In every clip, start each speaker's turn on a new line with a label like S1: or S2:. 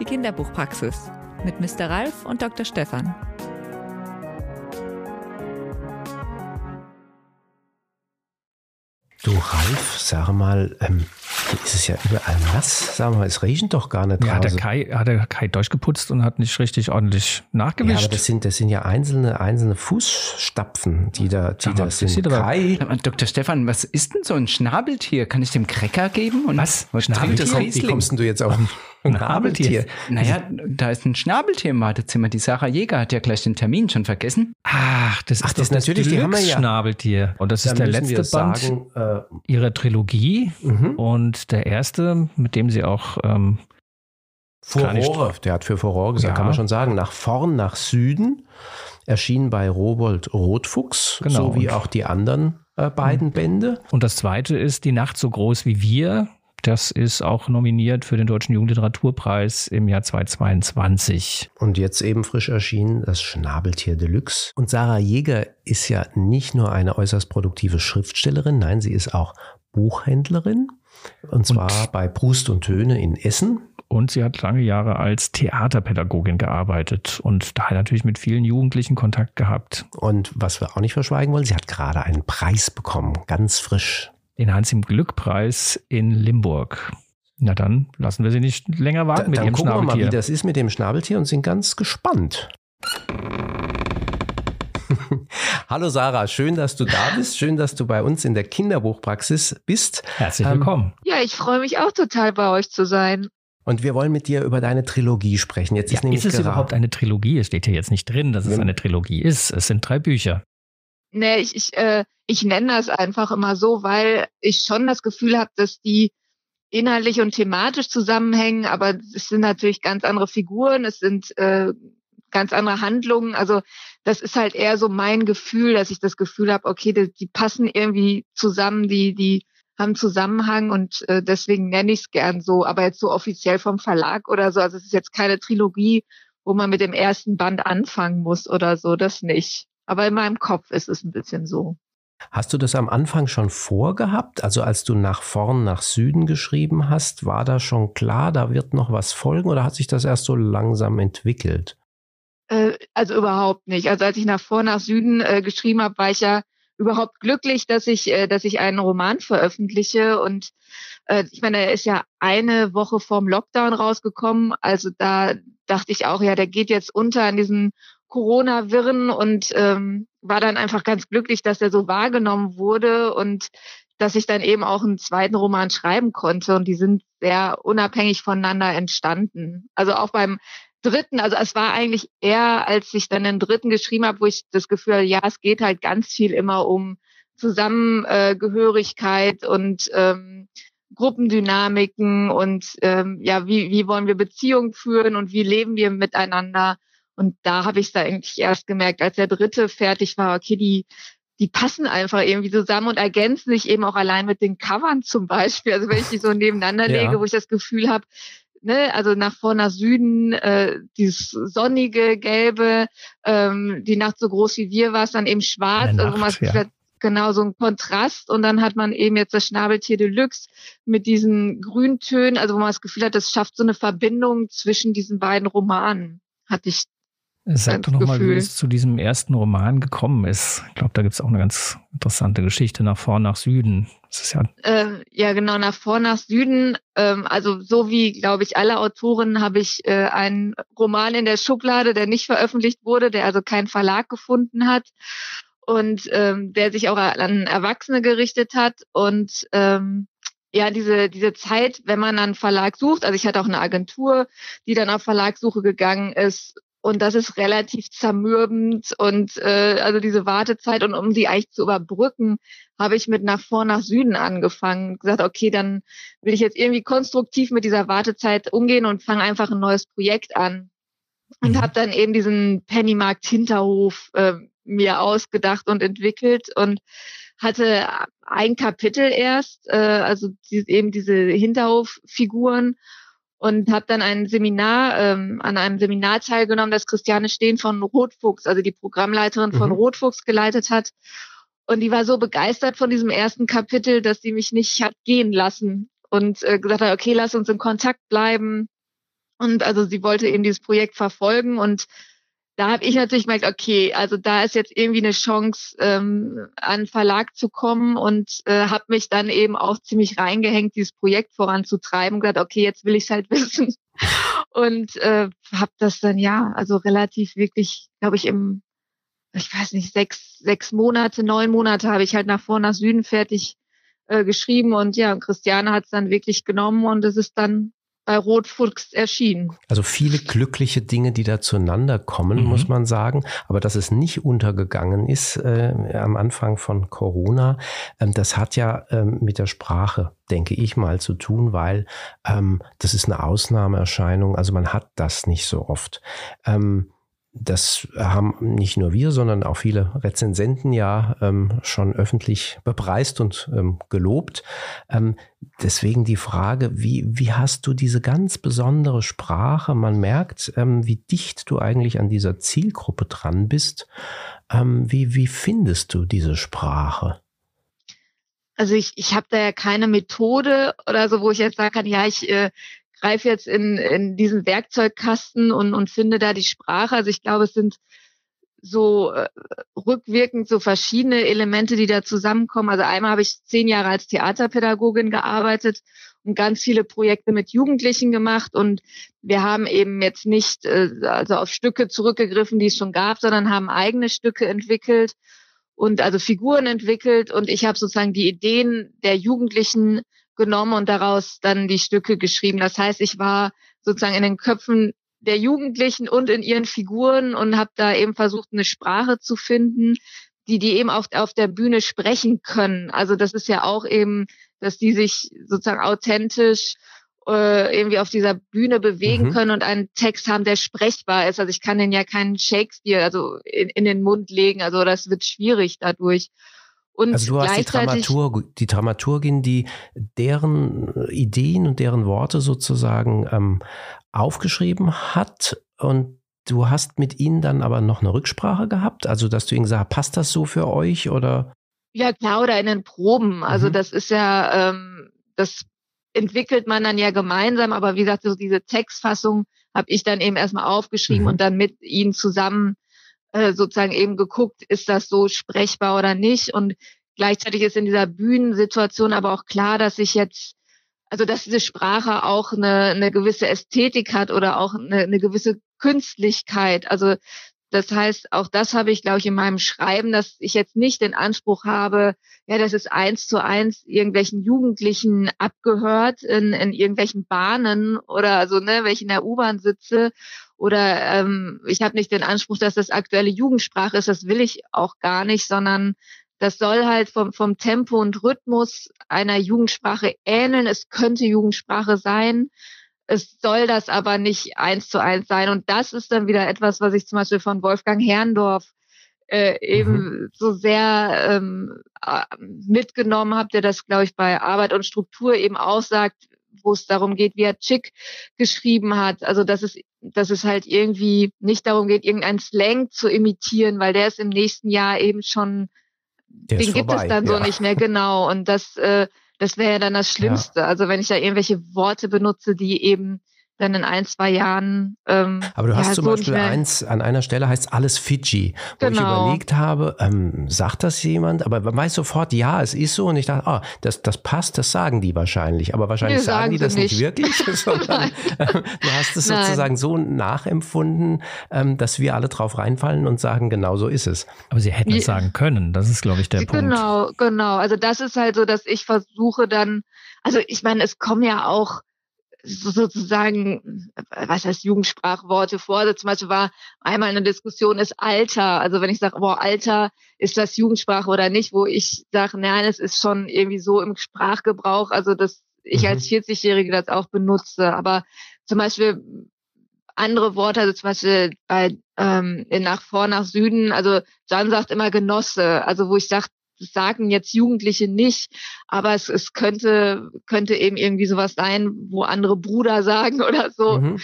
S1: Die Kinderbuchpraxis mit Mr. Ralf und Dr. Stefan.
S2: Du Ralf, sag mal, ähm, hier ist es ja überall nass. Sag mal, es regnet doch gar nicht
S3: Ja, hat der Kai, hat der Kai durchgeputzt und hat nicht richtig ordentlich nachgewischt.
S2: Ja, aber das sind, das sind ja einzelne, einzelne Fußstapfen, die da, die
S3: Ja,
S2: da sind. Kai,
S4: Dr. Stefan, was ist denn so ein Schnabeltier? Kann ich dem Cracker geben? Und
S3: Was?
S4: Was
S3: Schnabeltier?
S4: trinkt das
S2: wie
S4: Riesling?
S2: kommst denn du jetzt auf ein
S3: Schnabeltier?
S2: Schnabeltier?
S4: Naja, da ist ein Schnabeltier im Wartezimmer. Die Sarah Jäger hat ja gleich den Termin schon vergessen.
S3: Ach, das ist
S2: Ach,
S3: doch
S2: das ist natürlich, die haben wir ja-
S3: Schnabeltier. Und das ist der letzte Band
S2: sagen, äh,
S3: ihrer Trilogie
S2: mhm.
S3: und der erste, mit dem sie auch ähm,
S2: Furore, der hat für Furore gesagt,
S3: Ja.
S2: kann man schon sagen. Nach vorn, nach Süden, erschien bei Robold Rotfuchs,
S3: Genau.
S2: so wie auch die anderen äh, beiden Bände.
S3: Und das zweite ist Die Nacht so groß wie wir. Das ist auch nominiert für den Deutschen Jugendliteraturpreis im Jahr 2022.
S2: Und jetzt eben frisch erschienen das Schnabeltier Deluxe. Und Sarah Jäger ist ja nicht nur eine äußerst produktive Schriftstellerin, nein, sie ist auch Buchhändlerin. Und zwar bei Brust und Töne in Essen.
S3: Und sie hat lange Jahre als Theaterpädagogin gearbeitet und daher natürlich mit vielen Jugendlichen Kontakt gehabt.
S2: Und was wir auch nicht verschweigen wollen, sie hat gerade einen Preis bekommen, ganz frisch.
S3: Den Hans-im-Glück-Preis in Limburg. Na dann lassen wir sie nicht länger
S2: Da,
S3: warten mit
S2: dann
S3: ihrem
S2: gucken wir mal, wie das ist mit dem Schnabeltier und sind ganz gespannt. Hallo Sarah, schön, dass du da bist. Schön, dass du bei uns in der Kinderbuchpraxis bist.
S3: Herzlich
S2: Ähm,
S3: willkommen.
S5: Ja, ich freue mich auch total bei euch zu sein.
S2: Und wir wollen mit dir über deine Trilogie sprechen. Jetzt
S3: Ja,
S2: ist nämlich
S3: ist es
S2: gerade-
S3: überhaupt eine Trilogie? Es steht hier jetzt nicht drin, dass es
S2: Ja.
S3: eine Trilogie ist. Es sind drei Bücher.
S5: Nee, ich, ich, äh, ich nenne das einfach immer so, weil ich schon das Gefühl habe, dass die inhaltlich und thematisch zusammenhängen, aber es sind natürlich ganz andere Figuren, es sind äh, ganz andere Handlungen. Also das ist halt eher so mein Gefühl, dass ich das Gefühl habe, okay, die, die passen irgendwie zusammen, die, die haben Zusammenhang und äh, deswegen nenne ich es gern so, aber jetzt so offiziell vom Verlag oder so. Also es ist jetzt keine Trilogie, wo man mit dem ersten Band anfangen muss oder so, das nicht. Aber in meinem Kopf ist es ein bisschen so.
S2: Hast du das am Anfang schon vorgehabt? Also als du nach vorn, nach Süden geschrieben hast, war da schon klar, da wird noch was folgen oder hat sich das erst so langsam entwickelt?
S5: Äh, also überhaupt nicht. Also als ich nach vor, nach Süden äh, geschrieben habe, war ich ja überhaupt glücklich, dass ich, äh, dass ich einen Roman veröffentliche. Und äh, ich meine, er ist ja eine Woche vorm Lockdown rausgekommen. Also da dachte ich auch, ja, der geht jetzt unter in diesen Corona-Wirren und ähm, war dann einfach ganz glücklich, dass er so wahrgenommen wurde und dass ich dann eben auch einen zweiten Roman schreiben konnte. Und die sind sehr unabhängig voneinander entstanden. Also auch beim dritten, also es war eigentlich eher, als ich dann den dritten geschrieben habe, wo ich das Gefühl hatte, ja, es geht halt ganz viel immer um Zusammengehörigkeit und ähm, Gruppendynamiken und ähm, ja, wie, wie wollen wir Beziehungen führen und wie leben wir miteinander. Und da habe ich es da eigentlich erst gemerkt, als der dritte fertig war, okay, die, die passen einfach irgendwie zusammen und ergänzen sich eben auch allein mit den Covern zum Beispiel. Also wenn ich die so nebeneinander
S2: Ja.
S5: lege, wo ich das Gefühl habe, ne, also nach vor, nach Süden, äh, dieses sonnige, gelbe, ähm, die Nacht so groß wie wir war es dann eben schwarz, also wo man
S3: Nacht,
S5: das Gefühl
S3: ja.
S5: genau so ein Kontrast und dann hat man eben jetzt das Schnabeltier Deluxe mit diesen Grüntönen, also wo man das Gefühl hat, das schafft so eine Verbindung zwischen diesen beiden Romanen. Hatte ich
S3: Sag doch nochmal, wie es zu diesem ersten Roman gekommen ist. Ich glaube, da gibt es auch eine ganz interessante Geschichte nach vorn, nach Süden. Das ist ja
S5: äh, ja genau nach vor nach Süden. Ähm, also so wie glaube ich alle Autoren habe ich äh, einen Roman in der Schublade, der nicht veröffentlicht wurde, der also keinen Verlag gefunden hat und ähm, der sich auch an Erwachsene gerichtet hat und ähm, ja, diese, diese Zeit, wenn man einen Verlag sucht, also ich hatte auch eine Agentur, die dann auf Verlagssuche gegangen ist, und das ist relativ zermürbend und äh, also diese Wartezeit und um die eigentlich zu überbrücken, habe ich mit nach vor nach Süden angefangen. Gesagt, okay, dann will ich jetzt irgendwie konstruktiv mit dieser Wartezeit umgehen und fange einfach ein neues Projekt an. Und
S3: Mhm.
S5: habe dann eben diesen Pennymarkt Hinterhof äh, mir ausgedacht und entwickelt und hatte ein Kapitel erst, äh, also die, eben diese Hinterhof-Figuren und habe dann ein Seminar, ähm, an einem Seminar teilgenommen, das Christiane Steen von Rotfuchs, also die Programmleiterin von
S2: Mhm.
S5: Rotfuchs geleitet hat. Und die war so begeistert von diesem ersten Kapitel, dass sie mich nicht hat gehen lassen und äh, gesagt hat, okay, lass uns in Kontakt bleiben. Und also sie wollte eben dieses Projekt verfolgen und da habe ich natürlich gemerkt, okay, also da ist jetzt irgendwie eine Chance, ähm, an Verlag zu kommen und äh, habe mich dann eben auch ziemlich reingehängt, dieses Projekt voranzutreiben und gesagt, okay, jetzt will ich es halt wissen. Und äh, habe das dann ja, also relativ wirklich, glaube ich, im, ich weiß nicht, sechs, sechs Monate, neun Monate habe ich halt nach vor, nach Süden fertig äh, geschrieben und ja, Christiane hat es dann wirklich genommen und es ist dann bei Rotfuchs erschienen.
S2: Also viele glückliche Dinge, die da zueinander kommen, mhm. muss man sagen. Aber dass es nicht untergegangen ist äh, am Anfang von Corona, ähm, das hat ja ähm, mit der Sprache, denke ich mal, zu tun, weil ähm, das ist eine Ausnahmeerscheinung. Also man hat das nicht so oft. Ähm, das haben nicht nur wir, sondern auch viele Rezensenten ja ähm, schon öffentlich bepreist und ähm, gelobt. Ähm, deswegen die Frage, wie, wie hast du diese ganz besondere Sprache? Man merkt, ähm, wie dicht du eigentlich an dieser Zielgruppe dran bist. Ähm, wie, wie findest du diese Sprache?
S5: Also ich, ich habe da ja keine Methode oder so, wo ich jetzt sagen kann, ja, ich äh, greife jetzt in, in diesen Werkzeugkasten und, und finde da die Sprache. Also ich glaube, es sind so äh, rückwirkend so verschiedene Elemente, die da zusammenkommen. Also einmal habe ich zehn Jahre als Theaterpädagogin gearbeitet und ganz viele Projekte mit Jugendlichen gemacht und wir haben eben jetzt nicht äh, also auf Stücke zurückgegriffen, die es schon gab, sondern haben eigene Stücke entwickelt und also Figuren entwickelt und ich habe sozusagen die Ideen der Jugendlichen genommen und daraus dann die Stücke geschrieben. Das heißt, ich war sozusagen in den Köpfen der Jugendlichen und in ihren Figuren und habe da eben versucht, eine Sprache zu finden, die die eben auf, auf der Bühne sprechen können. Also das ist ja auch eben, dass die sich sozusagen authentisch äh, irgendwie auf dieser Bühne bewegen mhm. können und einen Text haben, der sprechbar ist. Also ich kann den ja keinen Shakespeare also in, in den Mund legen. Also das wird schwierig dadurch.
S2: Und also du hast die, Dramaturg, die Dramaturgin, die deren Ideen und deren Worte sozusagen ähm, aufgeschrieben hat und du hast mit ihnen dann aber noch eine Rücksprache gehabt, also dass du ihnen gesagt hast, passt das so für euch oder?
S5: Ja klar, oder in den Proben. Also mhm. das ist ja, ähm, das entwickelt man dann ja gemeinsam, aber wie gesagt, so diese Textfassung habe ich dann eben erstmal aufgeschrieben mhm. und dann mit ihnen zusammen äh, sozusagen eben geguckt, ist das so sprechbar oder nicht. Und gleichzeitig ist in dieser Bühnensituation aber auch klar, dass ich jetzt, also dass diese Sprache auch eine, eine gewisse Ästhetik hat oder auch eine, eine gewisse Künstlichkeit. Also das heißt, auch das habe ich, glaube ich, in meinem Schreiben, dass ich jetzt nicht den Anspruch habe, ja, das ist eins zu eins irgendwelchen Jugendlichen abgehört in, in irgendwelchen Bahnen oder also, ne, wenn ich in der U-Bahn sitze oder ähm, ich habe nicht den Anspruch, dass das aktuelle Jugendsprache ist, das will ich auch gar nicht, sondern das soll halt vom, vom Tempo und Rhythmus einer Jugendsprache ähneln. Es könnte Jugendsprache sein. Es soll das aber nicht eins zu eins sein. Und das ist dann wieder etwas, was ich zum Beispiel von Wolfgang Herrndorf äh, eben mhm. so sehr ähm, äh, mitgenommen habe, der das, glaube ich, bei Arbeit und Struktur eben auch sagt, wo es darum geht, wie er Chick geschrieben hat. Also dass es, dass es halt irgendwie nicht darum geht, irgendeinen Slang zu imitieren, weil der ist im nächsten Jahr eben schon, der den gibt vorbei, es dann ja. so nicht mehr genau. Und das, äh, das wäre ja dann das Schlimmste. Ja. Also wenn ich da irgendwelche Worte benutze, die eben dann in ein, zwei Jahren. Ähm,
S2: Aber du hast ja, zum so Beispiel eins, an einer Stelle heißt alles Fiji, wo genau. ich überlegt habe, ähm, sagt das jemand? Aber man weiß sofort, ja, es ist so. Und ich dachte, ah, das, das passt, das sagen die wahrscheinlich. Aber wahrscheinlich nee, sagen, sagen die das nicht, nicht wirklich, sondern äh, du hast es Nein. sozusagen so nachempfunden, ähm, dass wir alle drauf reinfallen und sagen, genau so ist es.
S3: Aber sie hätten es sagen können. Das ist, glaube ich, der
S5: genau,
S3: Punkt.
S5: Genau, genau. Also das ist halt so, dass ich versuche dann, also ich meine, es kommen ja auch sozusagen, was heißt Jugendsprachworte vor. Also zum Beispiel war einmal eine Diskussion, ist Alter. Also wenn ich sage, boah, Alter, ist das Jugendsprache oder nicht, wo ich sage, nein, es ist schon irgendwie so im Sprachgebrauch, also dass ich als 40-Jährige mhm. das auch benutze. Aber zum Beispiel andere Worte, also zum Beispiel bei ähm, nach vor, nach Süden, also Jan sagt immer Genosse, also wo ich sage, das sagen jetzt Jugendliche nicht, aber es, es könnte, könnte eben irgendwie sowas sein, wo andere Bruder sagen oder so. Mhm.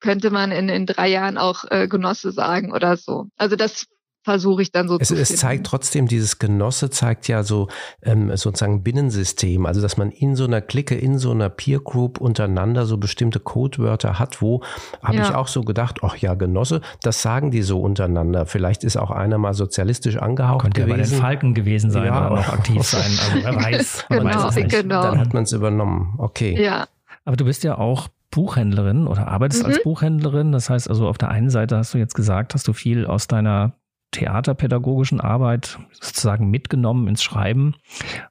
S5: Könnte man in, in drei Jahren auch äh, Genosse sagen oder so. Also das versuche ich dann so
S2: es,
S5: zu
S2: es
S5: finden.
S2: zeigt trotzdem, dieses Genosse zeigt ja so ähm, sozusagen Binnensystem, also dass man in so einer Clique, in so einer Peer Group untereinander so bestimmte Codewörter hat, wo habe
S5: Ja.
S2: ich auch so gedacht, ach ja, Genosse, das sagen die so untereinander. Vielleicht ist auch einer mal sozialistisch angehaucht
S3: Könnte ja bei den
S2: gewesen.
S3: Falken gewesen sein
S2: Ja.
S3: oder noch aktiv sein. Also wer weiß. Man
S5: Genau,
S3: weiß es nicht.
S5: genau.
S2: Dann hat man es übernommen. Okay.
S5: Ja,
S3: Aber du bist ja auch Buchhändlerin oder arbeitest
S5: Mhm.
S3: als Buchhändlerin. Das heißt also, auf der einen Seite hast du jetzt gesagt, hast du viel aus deiner theaterpädagogischen Arbeit sozusagen mitgenommen ins Schreiben.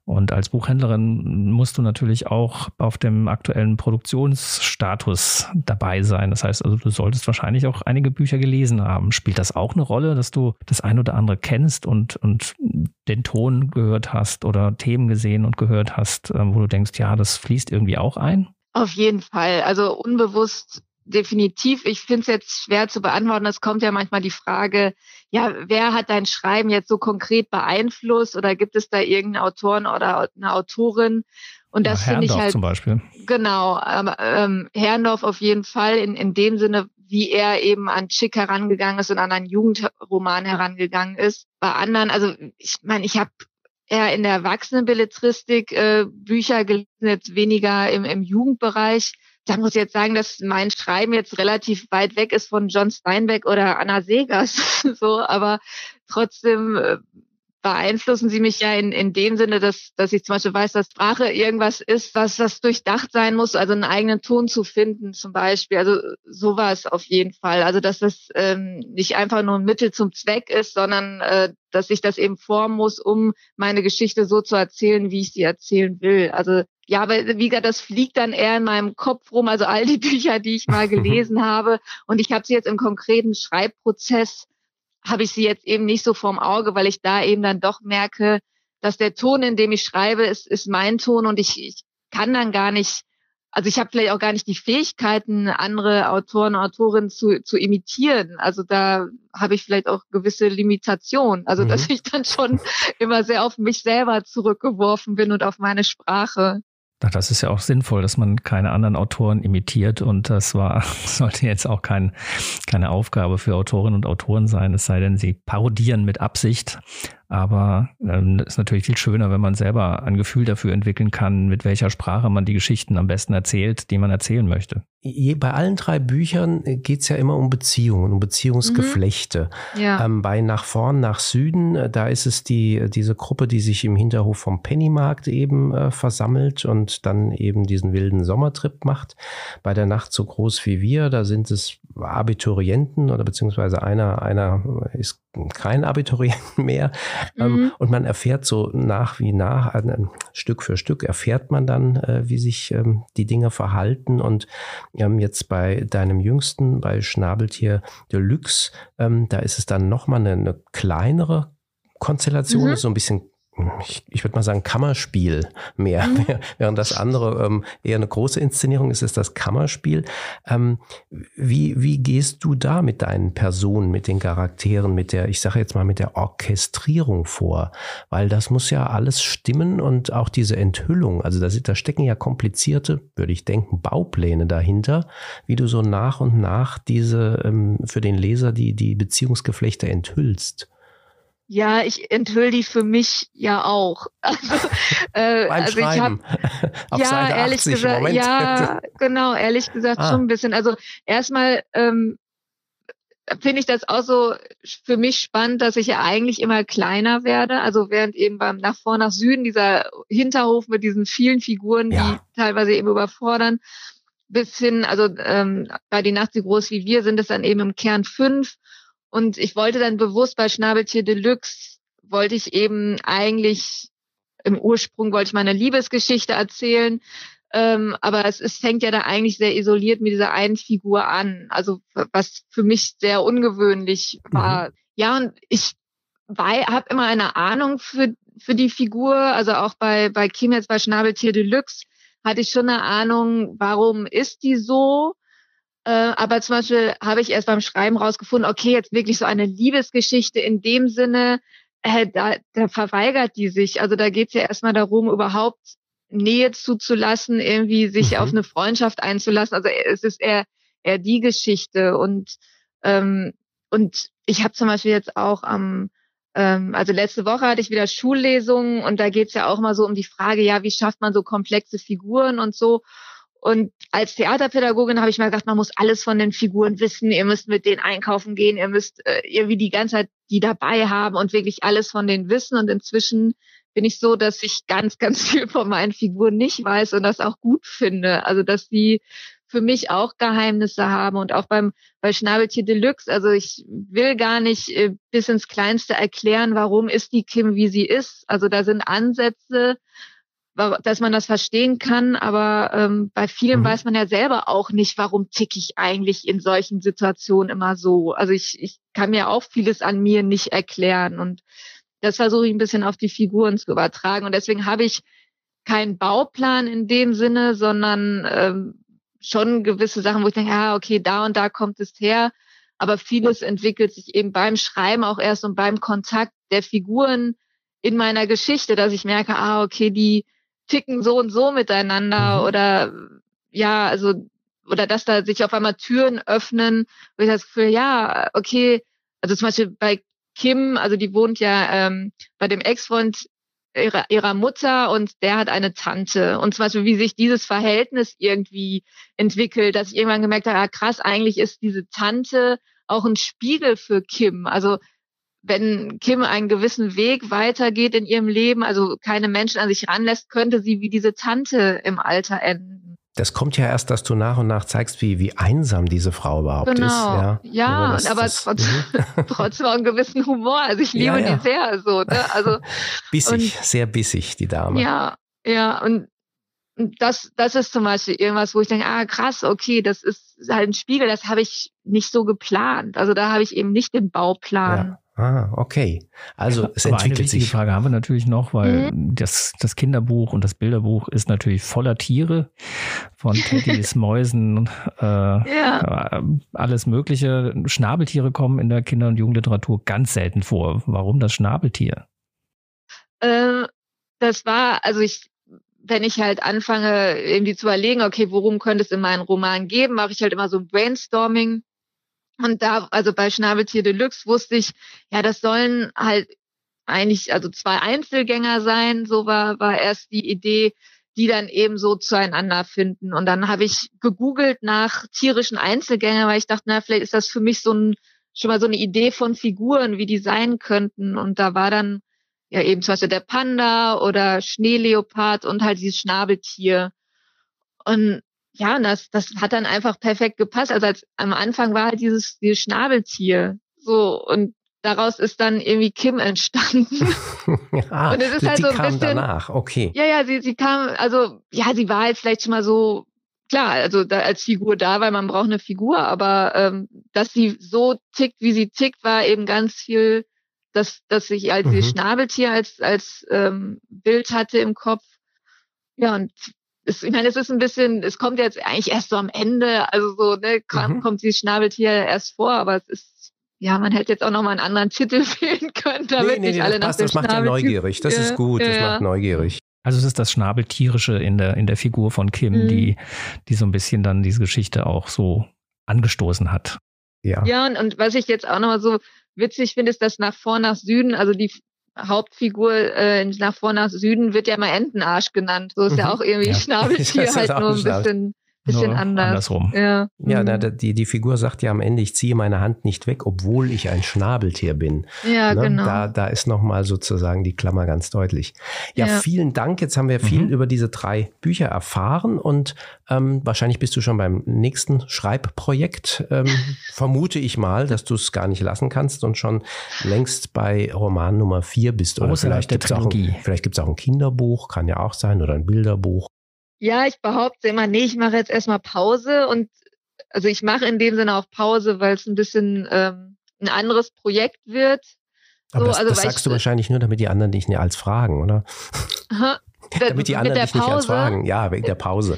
S3: Und als Buchhändlerin musst du natürlich auch auf dem aktuellen Produktionsstatus dabei sein. Das heißt also, du solltest wahrscheinlich auch einige Bücher gelesen haben. Spielt das auch eine Rolle, dass du das ein oder andere kennst und, und den Ton gehört hast oder Themen gesehen und gehört hast, äh, wo du denkst, ja, das fließt irgendwie auch ein?
S5: auf jeden Fall. Also unbewusst definitiv. Ich finde es jetzt schwer zu beantworten. Es kommt ja manchmal die Frage, ja, wer hat dein Schreiben jetzt so konkret beeinflusst oder gibt es da irgendeinen Autoren oder eine Autorin? Und das
S3: Ja,
S5: finde ich halt
S3: zum Beispiel.
S5: Genau, ähm, Herrndorf auf jeden Fall in, in dem Sinne, wie er eben an Chick herangegangen ist und an einen Jugendroman herangegangen ist. Bei anderen, also ich meine, ich habe eher in der Erwachsenenbelletristik äh, Bücher gelesen, jetzt weniger im, im Jugendbereich. Da muss ich jetzt sagen, dass mein Schreiben jetzt relativ weit weg ist von John Steinbeck oder Anna Segers, so, aber trotzdem äh, beeinflussen sie mich ja in, in dem Sinne, dass, dass ich zum Beispiel weiß, dass Sprache irgendwas ist, was das durchdacht sein muss, also einen eigenen Ton zu finden zum Beispiel. Also sowas auf jeden Fall. Also dass das ähm, nicht einfach nur ein Mittel zum Zweck ist, sondern äh, dass ich das eben formen muss, um meine Geschichte so zu erzählen, wie ich sie erzählen will. Also ja, aber wie gesagt, das fliegt dann eher in meinem Kopf rum, also all die Bücher, die ich mal gelesen habe. Und ich habe sie jetzt im konkreten Schreibprozess habe ich sie jetzt eben nicht so vorm Auge, weil ich da eben dann doch merke, dass der Ton, in dem ich schreibe, ist, ist mein Ton und ich, ich kann dann gar nicht, also ich habe vielleicht auch gar nicht die Fähigkeiten, andere Autoren, Autorinnen zu, zu imitieren. Also da habe ich vielleicht auch gewisse Limitationen. Also dass
S2: Mhm.
S5: ich dann schon immer sehr auf mich selber zurückgeworfen bin und auf meine Sprache.
S3: Ach, das ist ja auch sinnvoll, dass man keine anderen Autoren imitiert und das war, sollte jetzt auch kein, keine Aufgabe für Autorinnen und Autoren sein, es sei denn, sie parodieren mit Absicht. Aber ähm, ist natürlich viel schöner, wenn man selber ein Gefühl dafür entwickeln kann, mit welcher Sprache man die Geschichten am besten erzählt, die man erzählen möchte.
S2: Je, bei allen drei Büchern geht es ja immer um Beziehungen, um Beziehungsgeflechte.
S5: Ja.
S2: Ähm, bei Nach vorn, nach Süden, äh, da ist es die, diese Gruppe, die sich im Hinterhof vom Pennymarkt eben äh, versammelt und dann eben diesen wilden Sommertrip macht. Bei der Nacht so groß wie wir, da sind es Abiturienten oder beziehungsweise einer, einer ist kein Abiturient mehr. Ähm,
S5: Mhm.
S2: und man erfährt so nach wie nach, äh, Stück für Stück erfährt man dann, äh, wie sich ähm, die Dinge verhalten. Und ähm, jetzt bei deinem Jüngsten, bei Schnabeltier Deluxe, ähm, da ist es dann nochmal eine, eine kleinere Konstellation,
S5: Mhm.
S2: ist so ein bisschen ich, ich würde mal sagen, Kammerspiel mehr.
S5: Mhm.
S2: Während das andere ähm, eher eine große Inszenierung ist, ist das Kammerspiel. Ähm, wie, wie gehst du da mit deinen Personen, mit den Charakteren, mit der, ich sage jetzt mal, mit der Orchestrierung vor? Weil das muss ja alles stimmen und auch diese Enthüllung, also da, da stecken ja komplizierte, würde ich denken, Baupläne dahinter, wie du so nach und nach diese ähm, für den Leser die, die Beziehungsgeflechte enthüllst.
S5: Ja, ich enthüll die für mich ja auch. Also, äh,
S2: Beim
S5: also ich habe.
S2: Auf
S5: ja,
S2: Seite
S5: ehrlich
S2: 80
S5: gesagt,
S2: Moment.
S5: ja, genau, ehrlich gesagt
S2: Ah.
S5: schon ein bisschen. Also erstmal ähm, finde ich das auch so für mich spannend, dass ich ja eigentlich immer kleiner werde. Also während eben beim nach vor nach Süden dieser Hinterhof mit diesen vielen Figuren,
S2: Ja.
S5: die teilweise eben überfordern, bis hin, also ähm, bei die Nacht so groß wie wir sind es dann eben im Kern fünf. Und ich wollte dann bewusst bei Schnabeltier Deluxe wollte ich eben eigentlich im Ursprung wollte ich meine Liebesgeschichte erzählen, ähm, aber es, es fängt ja da eigentlich sehr isoliert mit dieser einen Figur an, also was für mich sehr ungewöhnlich war. Ja, und ich habe immer eine Ahnung für, für die Figur, also auch bei, bei Kim jetzt bei Schnabeltier Deluxe hatte ich schon eine Ahnung, warum ist die so, aber zum Beispiel habe ich erst beim Schreiben rausgefunden, okay, jetzt wirklich so eine Liebesgeschichte in dem Sinne, äh, da, da verweigert die sich. Also da geht's ja erstmal darum, überhaupt Nähe zuzulassen, irgendwie sich
S2: Mhm.
S5: auf eine Freundschaft einzulassen. Also es ist eher, eher die Geschichte und ähm, und ich habe zum Beispiel jetzt auch am, ähm, also letzte Woche hatte ich wieder Schullesungen und da geht's ja auch mal so um die Frage, ja, wie schafft man so komplexe Figuren und so. Und als Theaterpädagogin habe ich mal gesagt, man muss alles von den Figuren wissen. Ihr müsst mit denen einkaufen gehen. Ihr müsst äh, irgendwie die ganze Zeit die dabei haben und wirklich alles von denen wissen. Und inzwischen bin ich so, dass ich ganz, ganz viel von meinen Figuren nicht weiß und das auch gut finde. Also, dass die für mich auch Geheimnisse haben und auch beim bei Schnabeltier Deluxe. Also ich will gar nicht äh, bis ins Kleinste erklären, warum ist die Kim, wie sie ist. Also da sind Ansätze, dass man das verstehen kann, aber ähm, bei vielen mhm. weiß man ja selber auch nicht, warum tick ich eigentlich in solchen Situationen immer so. Also ich, ich kann mir auch vieles an mir nicht erklären und das versuche ich ein bisschen auf die Figuren zu übertragen und deswegen habe ich keinen Bauplan in dem Sinne, sondern ähm, schon gewisse Sachen, wo ich denke, ja, okay, da und da kommt es her, aber vieles entwickelt sich eben beim Schreiben auch erst und beim Kontakt der Figuren in meiner Geschichte, dass ich merke, ah, okay, die ticken so und so miteinander mhm. oder ja, also oder dass da sich auf einmal Türen öffnen, wo ich das Gefühl, ja, okay, also zum Beispiel bei Kim, also die wohnt ja ähm, bei dem Ex-Freund ihrer, ihrer Mutter und der hat eine Tante. Und zum Beispiel, wie sich dieses Verhältnis irgendwie entwickelt, dass ich irgendwann gemerkt habe, ja krass, eigentlich ist diese Tante auch ein Spiegel für Kim. Also wenn Kim einen gewissen Weg weitergeht in ihrem Leben, also keine Menschen an sich ranlässt, könnte sie wie diese Tante im Alter enden.
S2: Das kommt ja erst, dass du nach und nach zeigst, wie, wie einsam diese Frau überhaupt
S5: genau.
S2: ist.
S5: Ja, ja das, aber das, trotz, mhm. trotzdem auch einen gewissen Humor. Also ich liebe ja, ja. die sehr so. Ne? Also,
S2: bissig, und, sehr bissig, die Dame.
S5: Ja, ja, und das, das ist zum Beispiel irgendwas, wo ich denke, ah krass, okay, das ist halt ein Spiegel, das habe ich nicht so geplant. Also da habe ich eben nicht den Bauplan.
S2: Ja. Ah, okay. Also es Aber entwickelt eine
S3: sich. Frage haben wir natürlich noch, weil mhm. das, das Kinderbuch und das Bilderbuch ist natürlich voller Tiere, von Teddys, Mäusen, äh, ja. Äh, alles Mögliche. Schnabeltiere kommen in der Kinder- und Jugendliteratur ganz selten vor. Warum das Schnabeltier?
S5: Äh, das war, also ich, wenn ich halt anfange, irgendwie zu überlegen, okay, worum könnte es in meinen Roman geben, mache ich halt immer so ein Brainstorming und da, also bei Schnabeltier Deluxe wusste ich, ja, das sollen halt eigentlich, also zwei Einzelgänger sein. So war, war erst die Idee, die dann eben so zueinander finden. Und dann habe ich gegoogelt nach tierischen Einzelgängern, weil ich dachte, na, vielleicht ist das für mich so ein, schon mal so eine Idee von Figuren, wie die sein könnten. Und da war dann ja eben zum Beispiel der Panda oder Schneeleopard und halt dieses Schnabeltier. Und ja, und das, das hat dann einfach perfekt gepasst. Also als am Anfang war halt dieses, dieses Schnabeltier. So, und daraus ist dann irgendwie Kim entstanden.
S2: ah, und es ist halt so ein bisschen. Danach, okay.
S5: Ja, ja, sie, sie kam, also, ja, sie war halt vielleicht schon mal so, klar, also da, als Figur da, weil man braucht eine Figur, aber ähm, dass sie so tickt, wie sie tickt, war eben ganz viel, dass, dass ich als mhm. Schnabeltier als, als ähm, Bild hatte im Kopf. Ja, und es, ich meine, es ist ein bisschen, es kommt jetzt eigentlich erst so am Ende, also so, ne, kommt, mhm. kommt dieses Schnabeltier erst vor, aber es ist, ja, man hätte jetzt auch noch mal einen anderen Titel wählen können, damit nee, nee, nicht nee, alle
S2: das
S5: nach passt, dem
S2: Das macht ja neugierig, das ist gut, das ja. macht neugierig.
S3: Also es ist das Schnabeltierische in der, in der Figur von Kim, mhm. die, die so ein bisschen dann diese Geschichte auch so angestoßen hat.
S5: Ja. Ja, und, und was ich jetzt auch noch mal so witzig finde, ist, dass nach vor, nach Süden, also die Hauptfigur äh, nach vor nach Süden wird ja immer Entenarsch genannt. So ist mhm. ja auch irgendwie ja. Schnabeltier halt nur ein bisschen bisschen Nur anders.
S3: Andersrum.
S5: Ja,
S2: ja na, die, die Figur sagt ja am Ende, ich ziehe meine Hand nicht weg, obwohl ich ein Schnabeltier bin.
S5: Ja, ne? genau.
S2: Da, da ist nochmal sozusagen die Klammer ganz deutlich. Ja, ja, vielen Dank. Jetzt haben wir viel mhm. über diese drei Bücher erfahren und ähm, wahrscheinlich bist du schon beim nächsten Schreibprojekt. Ähm, vermute ich mal, dass du es gar nicht lassen kannst und schon längst bei Roman Nummer vier bist. Oder
S3: Außer vielleicht gibt es auch,
S2: auch ein Kinderbuch, kann ja auch sein, oder ein Bilderbuch.
S5: Ja, ich behaupte immer, nee, ich mache jetzt erstmal Pause und also ich mache in dem Sinne auch Pause, weil es ein bisschen ähm, ein anderes Projekt wird.
S2: Aber so, das, also, das sagst ich, du wahrscheinlich nur, damit die anderen dich nicht als fragen, oder?
S5: Aha,
S2: damit die anderen dich Pause, nicht als fragen. Ja, wegen der Pause.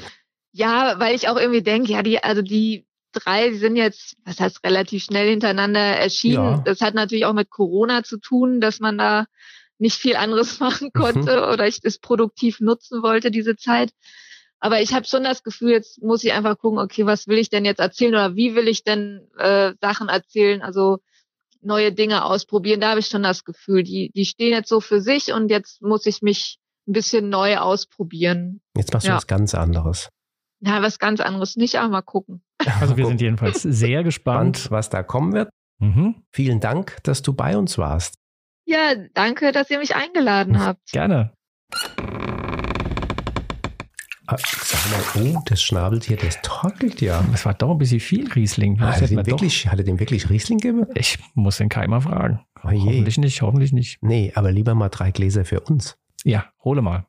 S5: Ja, weil ich auch irgendwie denke, ja, die, also die drei die sind jetzt, was heißt relativ schnell hintereinander erschienen. Ja. Das hat natürlich auch mit Corona zu tun, dass man da nicht viel anderes machen konnte mhm. oder ich es produktiv nutzen wollte, diese Zeit. Aber ich habe schon das Gefühl, jetzt muss ich einfach gucken, okay, was will ich denn jetzt erzählen oder wie will ich denn äh, Sachen erzählen? Also neue Dinge ausprobieren. Da habe ich schon das Gefühl, die, die stehen jetzt so für sich und jetzt muss ich mich ein bisschen neu ausprobieren.
S2: Jetzt machst du
S5: Ja.
S2: was ganz anderes.
S5: Na, was ganz anderes nicht, aber mal gucken.
S3: Also wir sind jedenfalls sehr gespannt.
S2: Spannend, was da kommen wird.
S3: Mhm.
S2: Vielen Dank, dass du bei uns warst.
S5: Ja, danke, dass ihr mich eingeladen habt.
S3: Gerne.
S2: Ah, Sag mal, oh, das Schnabeltier, das torkelt ja.
S3: Es war doch ein bisschen viel Riesling. Das
S2: Hat er, dem
S3: wir doch-
S2: wirklich, hat er dem wirklich Riesling gegeben?
S3: Ich muss den Keimer fragen.
S2: Oh.
S3: Hoffentlich nicht, hoffentlich nicht.
S2: Nee, aber lieber mal drei Gläser für uns.
S3: Ja, hole mal.